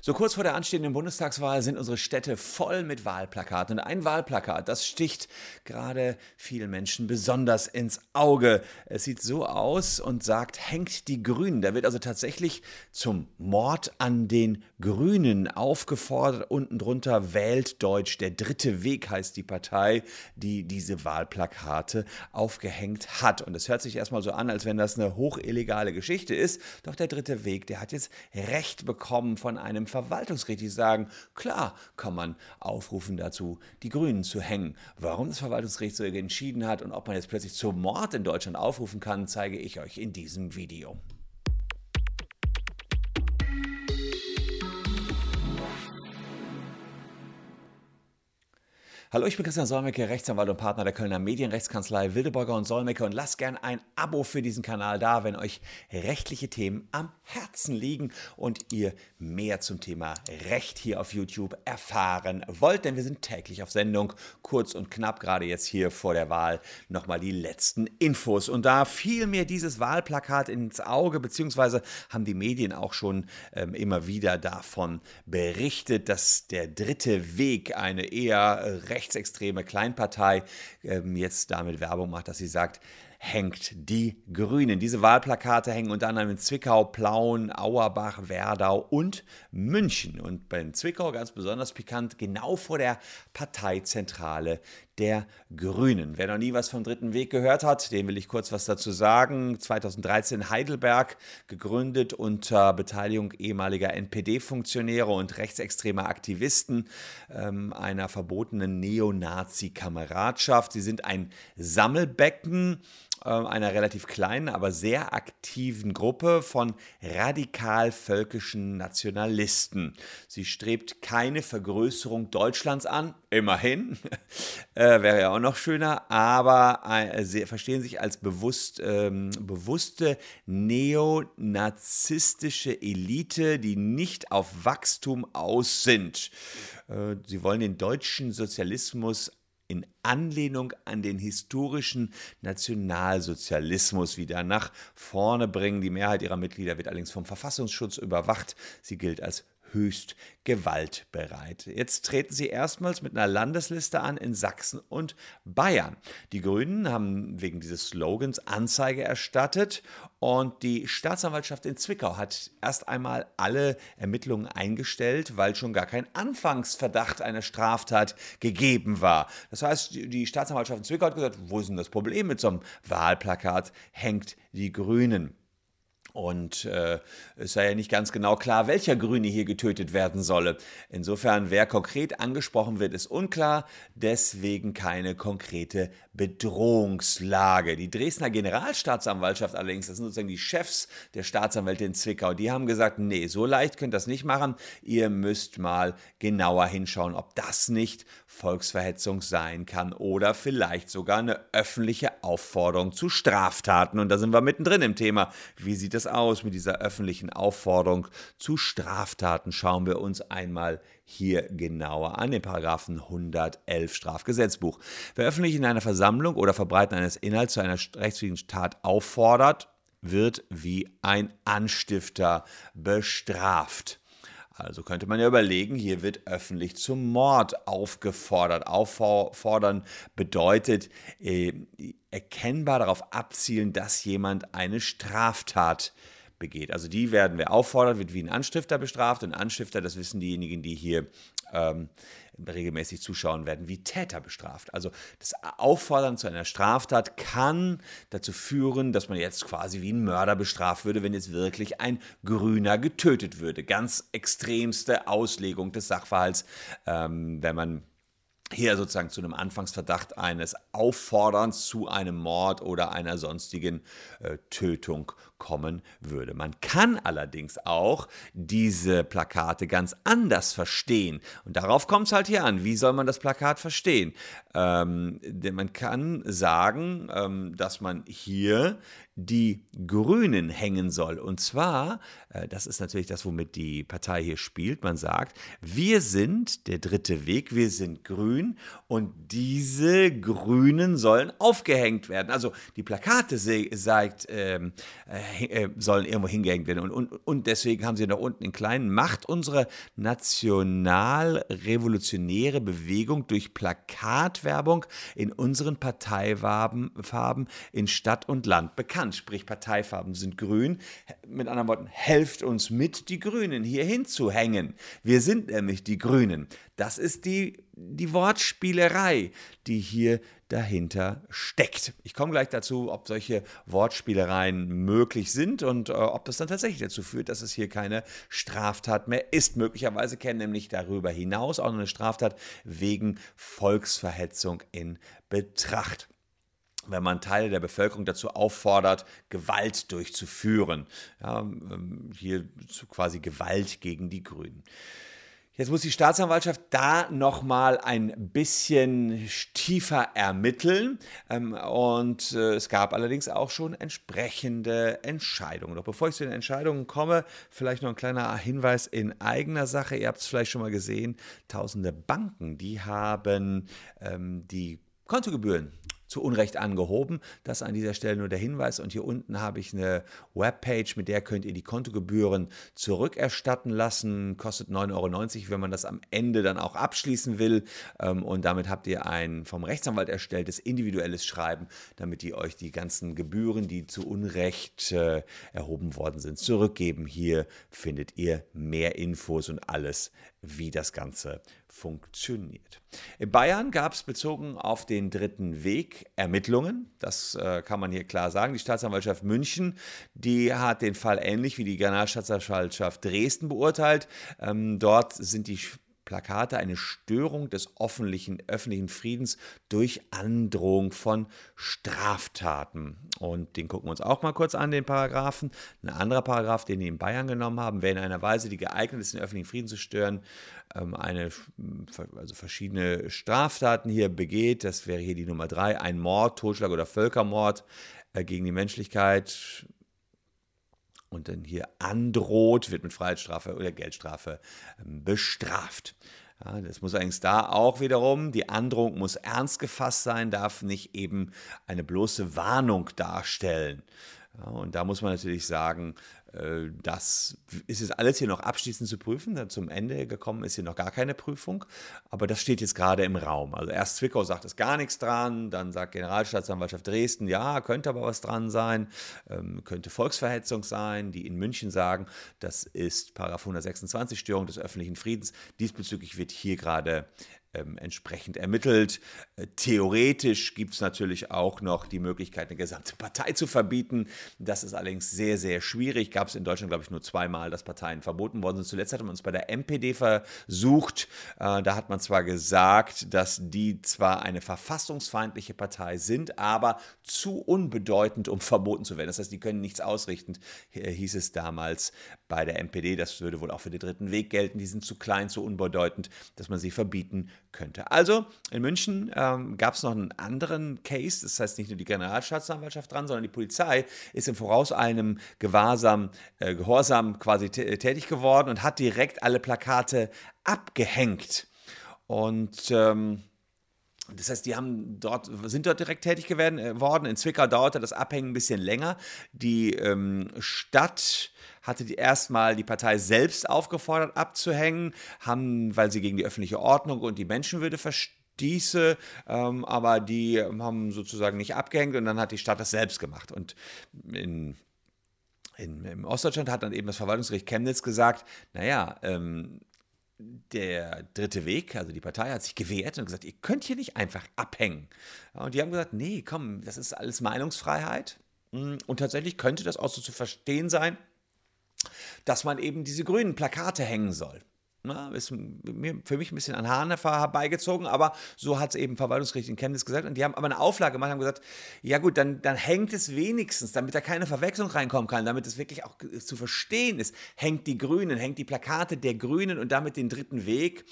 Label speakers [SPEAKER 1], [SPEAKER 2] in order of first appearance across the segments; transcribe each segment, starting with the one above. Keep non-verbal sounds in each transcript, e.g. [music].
[SPEAKER 1] So kurz vor der anstehenden Bundestagswahl sind unsere Städte voll mit Wahlplakaten. Und ein Wahlplakat, das sticht gerade vielen Menschen besonders ins Auge. Es sieht so aus und sagt, hängt die Grünen. Da wird also tatsächlich zum Mord an den Grünen aufgefordert. Unten drunter wählt Deutsch. Der dritte Weg heißt die Partei, die diese Wahlplakate aufgehängt hat. Und es hört sich erstmal so an, als wenn das eine hochellegale Geschichte ist. Doch der dritte Weg, der hat jetzt Recht bekommen von einem Verwaltungsgericht, die sagen, klar kann man aufrufen dazu, die Grünen zu hängen. Warum das Verwaltungsgericht so entschieden hat und ob man jetzt plötzlich zum Mord in Deutschland aufrufen kann, zeige ich euch in diesem Video. Hallo, ich bin Christian Solmecke, Rechtsanwalt und Partner der Kölner Medienrechtskanzlei Wildeborger und Solmecke und lasst gern ein Abo für diesen Kanal da, wenn euch rechtliche Themen am Herzen liegen und ihr mehr zum Thema Recht hier auf YouTube erfahren wollt, denn wir sind täglich auf Sendung, kurz und knapp, gerade jetzt hier vor der Wahl nochmal die letzten Infos. Und da fiel mir dieses Wahlplakat ins Auge, beziehungsweise haben die Medien auch schon ähm, immer wieder davon berichtet, dass der dritte Weg eine eher äh, rechtsextreme Kleinpartei ähm, jetzt damit Werbung macht, dass sie sagt, hängt die Grünen. Diese Wahlplakate hängen unter anderem in Zwickau, Plauen, Auerbach, Werdau und München. Und bei Zwickau ganz besonders pikant, genau vor der Parteizentrale der Grünen. Wer noch nie was vom Dritten Weg gehört hat, dem will ich kurz was dazu sagen. 2013 Heidelberg gegründet unter Beteiligung ehemaliger NPD-Funktionäre und rechtsextremer Aktivisten ähm, einer verbotenen Neonazi-Kameradschaft. Sie sind ein Sammelbecken einer relativ kleinen, aber sehr aktiven Gruppe von radikal-völkischen Nationalisten. Sie strebt keine Vergrößerung Deutschlands an, immerhin, [laughs] äh, wäre ja auch noch schöner, aber äh, sie verstehen sich als bewusst, ähm, bewusste neonazistische Elite, die nicht auf Wachstum aus sind. Äh, sie wollen den deutschen Sozialismus in Anlehnung an den historischen Nationalsozialismus wieder nach vorne bringen. Die Mehrheit ihrer Mitglieder wird allerdings vom Verfassungsschutz überwacht. Sie gilt als höchst gewaltbereit. Jetzt treten sie erstmals mit einer Landesliste an in Sachsen und Bayern. Die Grünen haben wegen dieses Slogans Anzeige erstattet und die Staatsanwaltschaft in Zwickau hat erst einmal alle Ermittlungen eingestellt, weil schon gar kein Anfangsverdacht einer Straftat gegeben war. Das heißt, die Staatsanwaltschaft in Zwickau hat gesagt, wo ist denn das Problem mit so einem Wahlplakat? Hängt die Grünen. Und äh, es sei ja nicht ganz genau klar, welcher Grüne hier getötet werden solle. Insofern, wer konkret angesprochen wird, ist unklar. Deswegen keine konkrete Bedrohungslage. Die Dresdner Generalstaatsanwaltschaft allerdings, das sind sozusagen die Chefs der Staatsanwälte in Zwickau, die haben gesagt, nee, so leicht könnt ihr das nicht machen. Ihr müsst mal genauer hinschauen, ob das nicht Volksverhetzung sein kann oder vielleicht sogar eine öffentliche Aufforderung zu Straftaten. Und da sind wir mittendrin im Thema. Wie sieht es aus mit dieser öffentlichen Aufforderung zu Straftaten? Schauen wir uns einmal hier genauer an, den Paragraphen 111 Strafgesetzbuch. Wer öffentlich in einer Versammlung oder Verbreiten eines Inhalts zu einer rechtswidrigen Tat auffordert, wird wie ein Anstifter bestraft. Also könnte man ja überlegen, hier wird öffentlich zum Mord aufgefordert. Auffordern bedeutet äh, erkennbar darauf abzielen, dass jemand eine Straftat begeht. Also die werden wir auffordern, wird wie ein Anstifter bestraft. Und Anstifter, das wissen diejenigen, die hier ähm, regelmäßig zuschauen, werden wie Täter bestraft. Also das Auffordern zu einer Straftat kann dazu führen, dass man jetzt quasi wie ein Mörder bestraft würde, wenn jetzt wirklich ein Grüner getötet würde. Ganz extremste Auslegung des Sachverhalts, ähm, wenn man hier sozusagen zu einem Anfangsverdacht eines Aufforderns zu einem Mord oder einer sonstigen äh, Tötung kommen würde. Man kann allerdings auch diese Plakate ganz anders verstehen. Und darauf kommt es halt hier an. Wie soll man das Plakat verstehen? Ähm, denn man kann sagen, ähm, dass man hier die Grünen hängen soll. Und zwar, äh, das ist natürlich das, womit die Partei hier spielt, man sagt, wir sind der dritte Weg, wir sind grün und diese Grünen sollen aufgehängt werden. Also die Plakate sagt, ähm, äh, äh, sollen irgendwo hingehängt werden. Und, und, und deswegen haben sie da unten in kleinen, macht unsere nationalrevolutionäre Bewegung durch Plakatwerbung in unseren Parteifarben in Stadt und Land bekannt. Sprich, Parteifarben sind grün. Mit anderen Worten, helft uns mit, die Grünen hier hinzuhängen. Wir sind nämlich die Grünen. Das ist die, die Wortspielerei, die hier dahinter steckt. Ich komme gleich dazu, ob solche Wortspielereien möglich sind und äh, ob das dann tatsächlich dazu führt, dass es hier keine Straftat mehr ist. Möglicherweise kennen nämlich darüber hinaus auch noch eine Straftat wegen Volksverhetzung in Betracht wenn man Teile der Bevölkerung dazu auffordert, Gewalt durchzuführen. Ja, ähm, hier quasi Gewalt gegen die Grünen. Jetzt muss die Staatsanwaltschaft da nochmal ein bisschen tiefer ermitteln. Ähm, und äh, es gab allerdings auch schon entsprechende Entscheidungen. Doch bevor ich zu den Entscheidungen komme, vielleicht noch ein kleiner Hinweis in eigener Sache. Ihr habt es vielleicht schon mal gesehen, tausende Banken, die haben ähm, die Kontogebühren zu Unrecht angehoben. Das an dieser Stelle nur der Hinweis. Und hier unten habe ich eine Webpage, mit der könnt ihr die Kontogebühren zurückerstatten lassen. Kostet 9,90 Euro, wenn man das am Ende dann auch abschließen will. Ähm, und damit habt ihr ein vom Rechtsanwalt erstelltes individuelles Schreiben, damit die euch die ganzen Gebühren, die zu Unrecht äh, erhoben worden sind, zurückgeben. Hier findet ihr mehr Infos und alles, wie das Ganze funktioniert. In Bayern gab es bezogen auf den dritten Weg Ermittlungen. Das äh, kann man hier klar sagen. Die Staatsanwaltschaft München, die hat den Fall ähnlich wie die Generalstaatsanwaltschaft Dresden beurteilt. Ähm, dort sind die Plakate eine Störung des öffentlichen, öffentlichen Friedens durch Androhung von Straftaten. Und den gucken wir uns auch mal kurz an, den Paragraphen. Ein anderer Paragraph, den die in Bayern genommen haben, wer in einer Weise, die geeignet ist, den öffentlichen Frieden zu stören, ähm, eine, also verschiedene Straftaten hier begeht. Das wäre hier die Nummer drei, ein Mord, Totschlag oder Völkermord äh, gegen die Menschlichkeit und dann hier androht, wird mit Freiheitsstrafe oder Geldstrafe ähm, bestraft. Ja, das muss eigentlich da auch wiederum, die Androhung muss ernst gefasst sein, darf nicht eben eine bloße Warnung darstellen. Ja, und da muss man natürlich sagen, das ist jetzt alles hier noch abschließend zu prüfen. Zum Ende gekommen ist hier noch gar keine Prüfung. Aber das steht jetzt gerade im Raum. Also erst Zwickau sagt es gar nichts dran, dann sagt Generalstaatsanwaltschaft Dresden, ja, könnte aber was dran sein, ähm, könnte Volksverhetzung sein. Die in München sagen, das ist Paragraph 126 Störung des öffentlichen Friedens. Diesbezüglich wird hier gerade ähm, entsprechend ermittelt. Äh, theoretisch gibt es natürlich auch noch die Möglichkeit, eine gesamte Partei zu verbieten. Das ist allerdings sehr, sehr schwierig. Gab es in Deutschland, glaube ich, nur zweimal, dass Parteien verboten worden sind. Zuletzt hatte man es bei der MPD versucht. Äh, da hat man zwar gesagt, dass die zwar eine verfassungsfeindliche Partei sind, aber zu unbedeutend, um verboten zu werden. Das heißt, die können nichts ausrichten, hieß es damals bei der MPD. Das würde wohl auch für den dritten Weg gelten. Die sind zu klein, zu unbedeutend, dass man sie verbieten könnte. Also in München ähm, gab es noch einen anderen Case, das heißt nicht nur die Generalstaatsanwaltschaft dran, sondern die Polizei ist im vorauseilendem Gewahrsam, äh, Gehorsam quasi tätig geworden und hat direkt alle Plakate abgehängt. Und ähm, das heißt, die haben dort, sind dort direkt tätig geworden. Äh, in Zwickau dauerte das Abhängen ein bisschen länger. Die ähm, Stadt hatte die erstmal die Partei selbst aufgefordert abzuhängen, haben, weil sie gegen die öffentliche Ordnung und die Menschenwürde verstieße, ähm, aber die haben sozusagen nicht abgehängt und dann hat die Stadt das selbst gemacht. Und in in, in Ostdeutschland hat dann eben das Verwaltungsgericht Chemnitz gesagt, naja, ähm, der dritte Weg, also die Partei, hat sich gewehrt und gesagt, ihr könnt hier nicht einfach abhängen. Und die haben gesagt, nee, komm, das ist alles Meinungsfreiheit. Und tatsächlich könnte das auch so zu verstehen sein, dass man eben diese grünen Plakate hängen soll. Na, ist für mich ein bisschen an Haaren herbeigezogen, aber so hat es eben Verwaltungsgericht in Chemnitz gesagt. Und die haben aber eine Auflage gemacht, haben gesagt, ja gut, dann, dann hängt es wenigstens, damit da keine Verwechslung reinkommen kann, damit es wirklich auch zu verstehen ist, hängt die Grünen, hängt die Plakate der Grünen und damit den dritten Weg,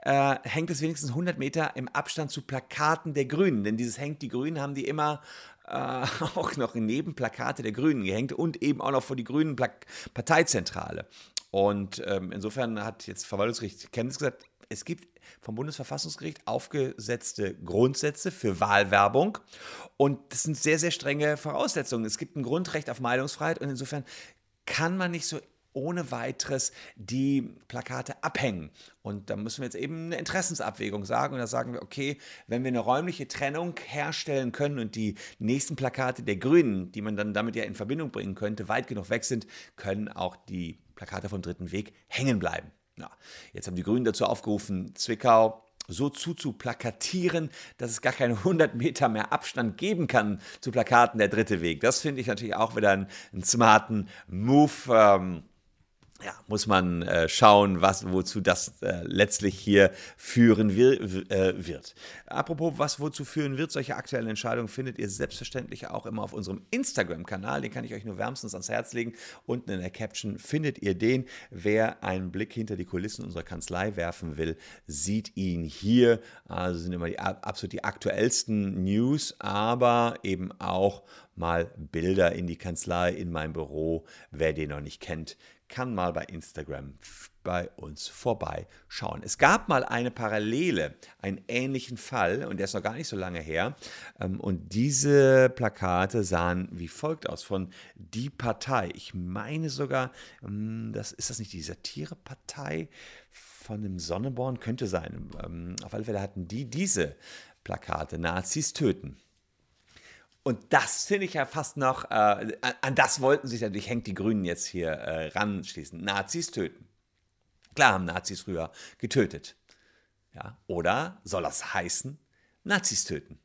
[SPEAKER 1] äh, hängt es wenigstens 100 Meter im Abstand zu Plakaten der Grünen. Denn dieses hängt die Grünen haben die immer äh, [laughs] auch noch neben Plakate der Grünen gehängt und eben auch noch vor die Grünen Parteizentrale. Und ähm, insofern hat jetzt Verwaltungsgericht Chemnitz gesagt, es gibt vom Bundesverfassungsgericht aufgesetzte Grundsätze für Wahlwerbung und das sind sehr, sehr strenge Voraussetzungen. Es gibt ein Grundrecht auf Meinungsfreiheit und insofern kann man nicht so ohne weiteres die Plakate abhängen. Und da müssen wir jetzt eben eine Interessensabwägung sagen. Und da sagen wir, okay, wenn wir eine räumliche Trennung herstellen können und die nächsten Plakate der Grünen, die man dann damit ja in Verbindung bringen könnte, weit genug weg sind, können auch die Plakate vom dritten Weg hängen bleiben. Ja, jetzt haben die Grünen dazu aufgerufen, Zwickau so zuzuplakatieren, dass es gar keine 100 Meter mehr Abstand geben kann zu Plakaten der dritte Weg. Das finde ich natürlich auch wieder einen, einen smarten Move. Ähm, ja, muss man äh, schauen, was, wozu das äh, letztlich hier führen wir, äh, wird. Apropos, was wozu führen wird, solche aktuellen Entscheidungen findet ihr selbstverständlich auch immer auf unserem Instagram-Kanal. Den kann ich euch nur wärmstens ans Herz legen. Unten in der Caption findet ihr den. Wer einen Blick hinter die Kulissen unserer Kanzlei werfen will, sieht ihn hier. Also sind immer die absolut die aktuellsten News, aber eben auch mal Bilder in die Kanzlei, in mein Büro. Wer den noch nicht kennt, kann mal bei Instagram bei uns vorbeischauen. Es gab mal eine Parallele, einen ähnlichen Fall, und der ist noch gar nicht so lange her. Ähm, und diese Plakate sahen wie folgt aus von Die Partei. Ich meine sogar, ähm, das ist das nicht die Satirepartei von dem Sonneborn? Könnte sein. Ähm, auf alle Fälle hatten die diese Plakate, Nazis töten. Und das finde ich ja fast noch, äh, an das wollten sich natürlich, hängt die Grünen jetzt hier äh, ranschließen. Nazis töten. Klar haben Nazis früher getötet. Ja? Oder soll das heißen, Nazis töten?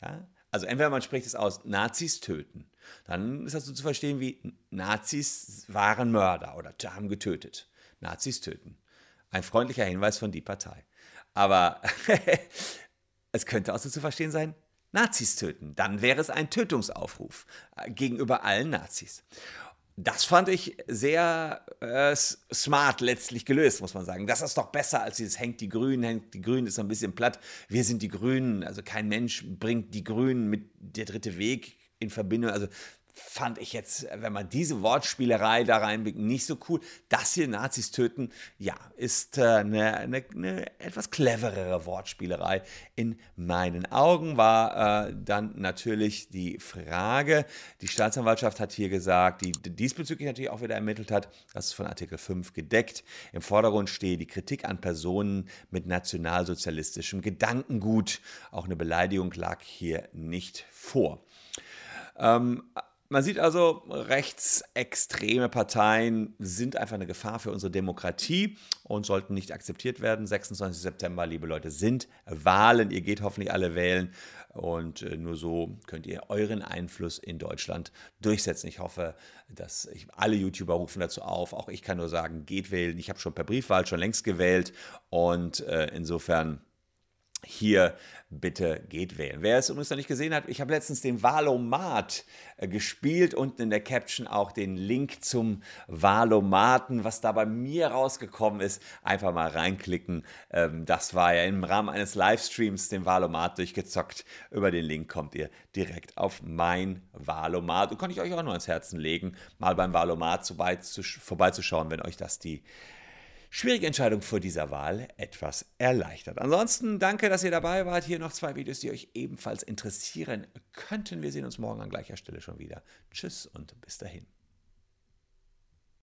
[SPEAKER 1] Ja? Also entweder man spricht es aus, Nazis töten. Dann ist das so zu verstehen wie Nazis waren Mörder oder haben getötet. Nazis töten. Ein freundlicher Hinweis von die Partei. Aber [laughs] es könnte auch so zu verstehen sein, Nazis töten. Dann wäre es ein Tötungsaufruf äh, gegenüber allen Nazis. Das fand ich sehr äh, smart letztlich gelöst, muss man sagen. Das ist doch besser als dieses hängt die Grünen, hängt die Grünen ist ein bisschen platt. Wir sind die Grünen, also kein Mensch bringt die Grünen mit der dritte Weg in Verbindung. Also fand ich jetzt, wenn man diese Wortspielerei da reinblickt, nicht so cool. Das hier Nazis töten, ja, ist äh, eine, eine, eine, etwas cleverere Wortspielerei. In meinen Augen war äh, dann natürlich die Frage, die Staatsanwaltschaft hat hier gesagt, die diesbezüglich natürlich auch wieder ermittelt hat, das ist von Artikel 5 gedeckt. Im Vordergrund steht die Kritik an Personen mit nationalsozialistischem Gedankengut. Auch eine Beleidigung lag hier nicht vor. Ähm, man sieht also, rechtsextreme Parteien sind einfach eine Gefahr für unsere Demokratie und sollten nicht akzeptiert werden. 26. September, liebe Leute, sind Wahlen. Ihr geht hoffentlich alle wählen und äh, nur so könnt ihr euren Einfluss in Deutschland durchsetzen. Ich hoffe, dass ich, alle YouTuber rufen dazu auf. Auch ich kann nur sagen, geht wählen. Ich habe schon per Briefwahl schon längst gewählt und äh, insofern hier bitte geht wählen. Wer es übrigens noch nicht gesehen hat, ich habe letztens den Valomat äh, gespielt, unten in der Caption auch den Link zum Valomaten, was da bei mir rausgekommen ist, einfach mal reinklicken. Ähm, das war ja im Rahmen eines Livestreams den Valomat durchgezockt. Über den Link kommt ihr direkt auf mein Valomat und kann ich euch auch noch ans Herzen legen, mal beim Valomat vorbeizuschauen, wenn euch das die schwierige Entscheidung vor dieser Wahl etwas erleichtert. Ansonsten danke, dass ihr dabei wart. Hier noch zwei Videos, die euch ebenfalls interessieren könnten. Wir sehen uns morgen an gleicher Stelle schon wieder. Tschüss und bis dahin.